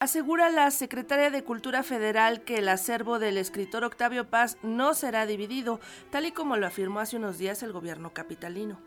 Asegura la secretaria de Cultura Federal que el acervo del escritor Octavio Paz no será dividido, tal y como lo afirmó hace unos días el gobierno capitalino.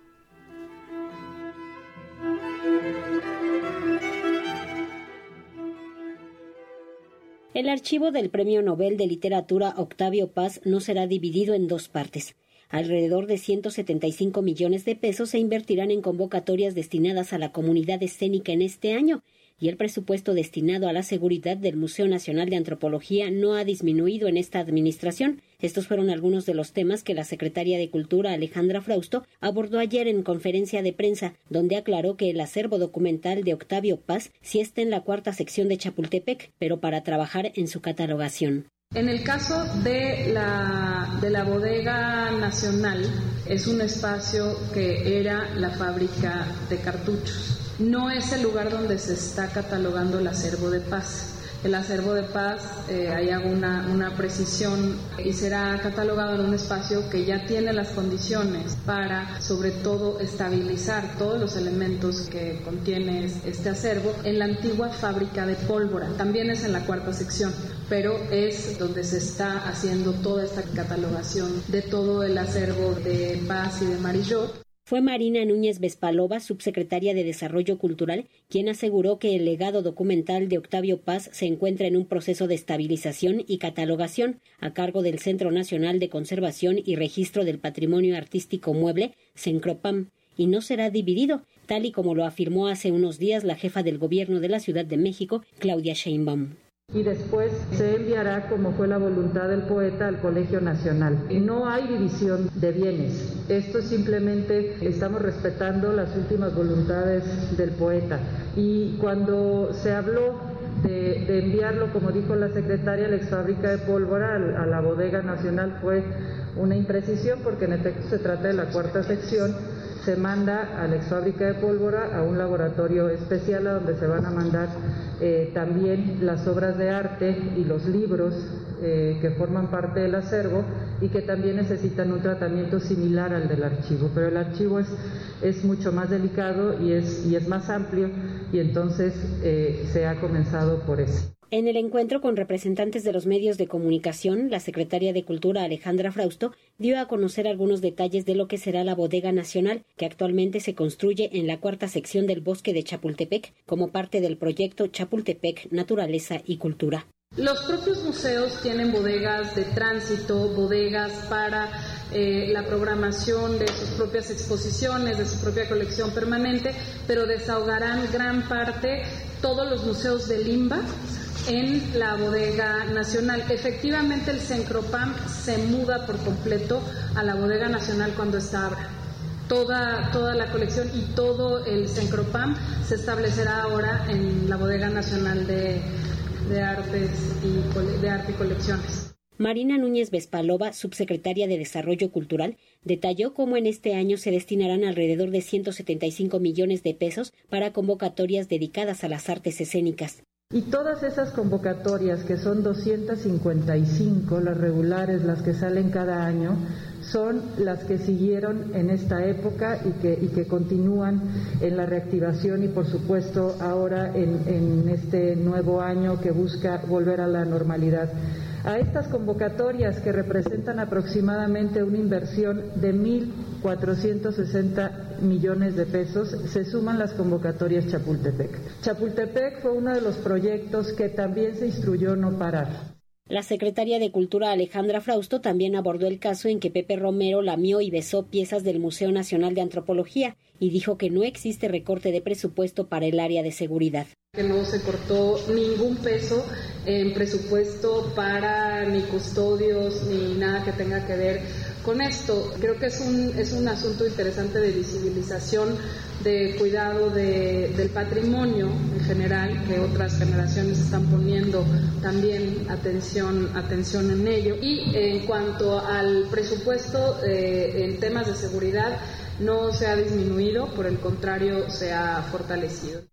El archivo del Premio Nobel de Literatura Octavio Paz no será dividido en dos partes. Alrededor de 175 millones de pesos se invertirán en convocatorias destinadas a la comunidad escénica en este año y el presupuesto destinado a la seguridad del Museo Nacional de Antropología no ha disminuido en esta administración. Estos fueron algunos de los temas que la secretaria de Cultura Alejandra Frausto abordó ayer en conferencia de prensa, donde aclaró que el acervo documental de Octavio Paz sí está en la cuarta sección de Chapultepec, pero para trabajar en su catalogación. En el caso de la, de la bodega nacional, es un espacio que era la fábrica de cartuchos no es el lugar donde se está catalogando el acervo de paz. El acervo de paz, eh, ahí hago una, una precisión, y será catalogado en un espacio que ya tiene las condiciones para, sobre todo, estabilizar todos los elementos que contiene este acervo en la antigua fábrica de pólvora. También es en la cuarta sección, pero es donde se está haciendo toda esta catalogación de todo el acervo de paz y de Marillot fue Marina Núñez Vespalova, subsecretaria de Desarrollo Cultural, quien aseguró que el legado documental de Octavio Paz se encuentra en un proceso de estabilización y catalogación a cargo del Centro Nacional de Conservación y Registro del Patrimonio Artístico Mueble, CENCROPAM, y no será dividido, tal y como lo afirmó hace unos días la jefa del gobierno de la Ciudad de México, Claudia Sheinbaum y después se enviará, como fue la voluntad del poeta, al Colegio Nacional. No hay división de bienes. Esto simplemente estamos respetando las últimas voluntades del poeta. Y cuando se habló de, enviarlo, como dijo la secretaria, a la ex fábrica de pólvora, a la bodega nacional, fue una imprecisión porque en efecto se trata de la cuarta sección se manda a la ex fábrica de pólvora a un laboratorio especial a donde se van a mandar eh, también las obras de arte y los libros eh, que forman parte del acervo y que también necesitan un tratamiento similar al del archivo. Pero el archivo es, es mucho más delicado y es, y es más amplio y entonces eh, se ha comenzado por eso. En el encuentro con representantes de los medios de comunicación, la secretaria de Cultura Alejandra Frausto dio a conocer algunos detalles de lo que será la bodega nacional, que actualmente se construye en la cuarta sección del bosque de Chapultepec como parte del proyecto Chapultepec Naturaleza y Cultura. Los propios museos tienen bodegas de tránsito, bodegas para eh, la programación de sus propias exposiciones, de su propia colección permanente, pero desahogarán gran parte todos los museos de Limba en la bodega nacional. Efectivamente, el Sencropam se muda por completo a la bodega nacional cuando está abra. Toda, toda la colección y todo el Sencropam se establecerá ahora en la bodega nacional de, de artes y de arte y colecciones. Marina Núñez Vespalova, subsecretaria de Desarrollo Cultural, detalló cómo en este año se destinarán alrededor de 175 millones de pesos para convocatorias dedicadas a las artes escénicas. Y todas esas convocatorias, que son 255, las regulares, las que salen cada año, son las que siguieron en esta época y que, y que continúan en la reactivación y por supuesto ahora en, en este nuevo año que busca volver a la normalidad. A estas convocatorias que representan aproximadamente una inversión de 1.460 millones de pesos se suman las convocatorias Chapultepec. Chapultepec fue uno de los proyectos que también se instruyó no parar. La secretaria de Cultura Alejandra Frausto también abordó el caso en que Pepe Romero lamió y besó piezas del Museo Nacional de Antropología y dijo que no existe recorte de presupuesto para el área de seguridad. Que no se cortó ningún peso en presupuesto para ni custodios ni nada que tenga que ver con esto. Creo que es un, es un asunto interesante de visibilización, de cuidado del patrimonio en general, que otras generaciones están poniendo también atención, atención en ello. Y en cuanto al presupuesto eh, en temas de seguridad, no se ha disminuido, por el contrario, se ha fortalecido.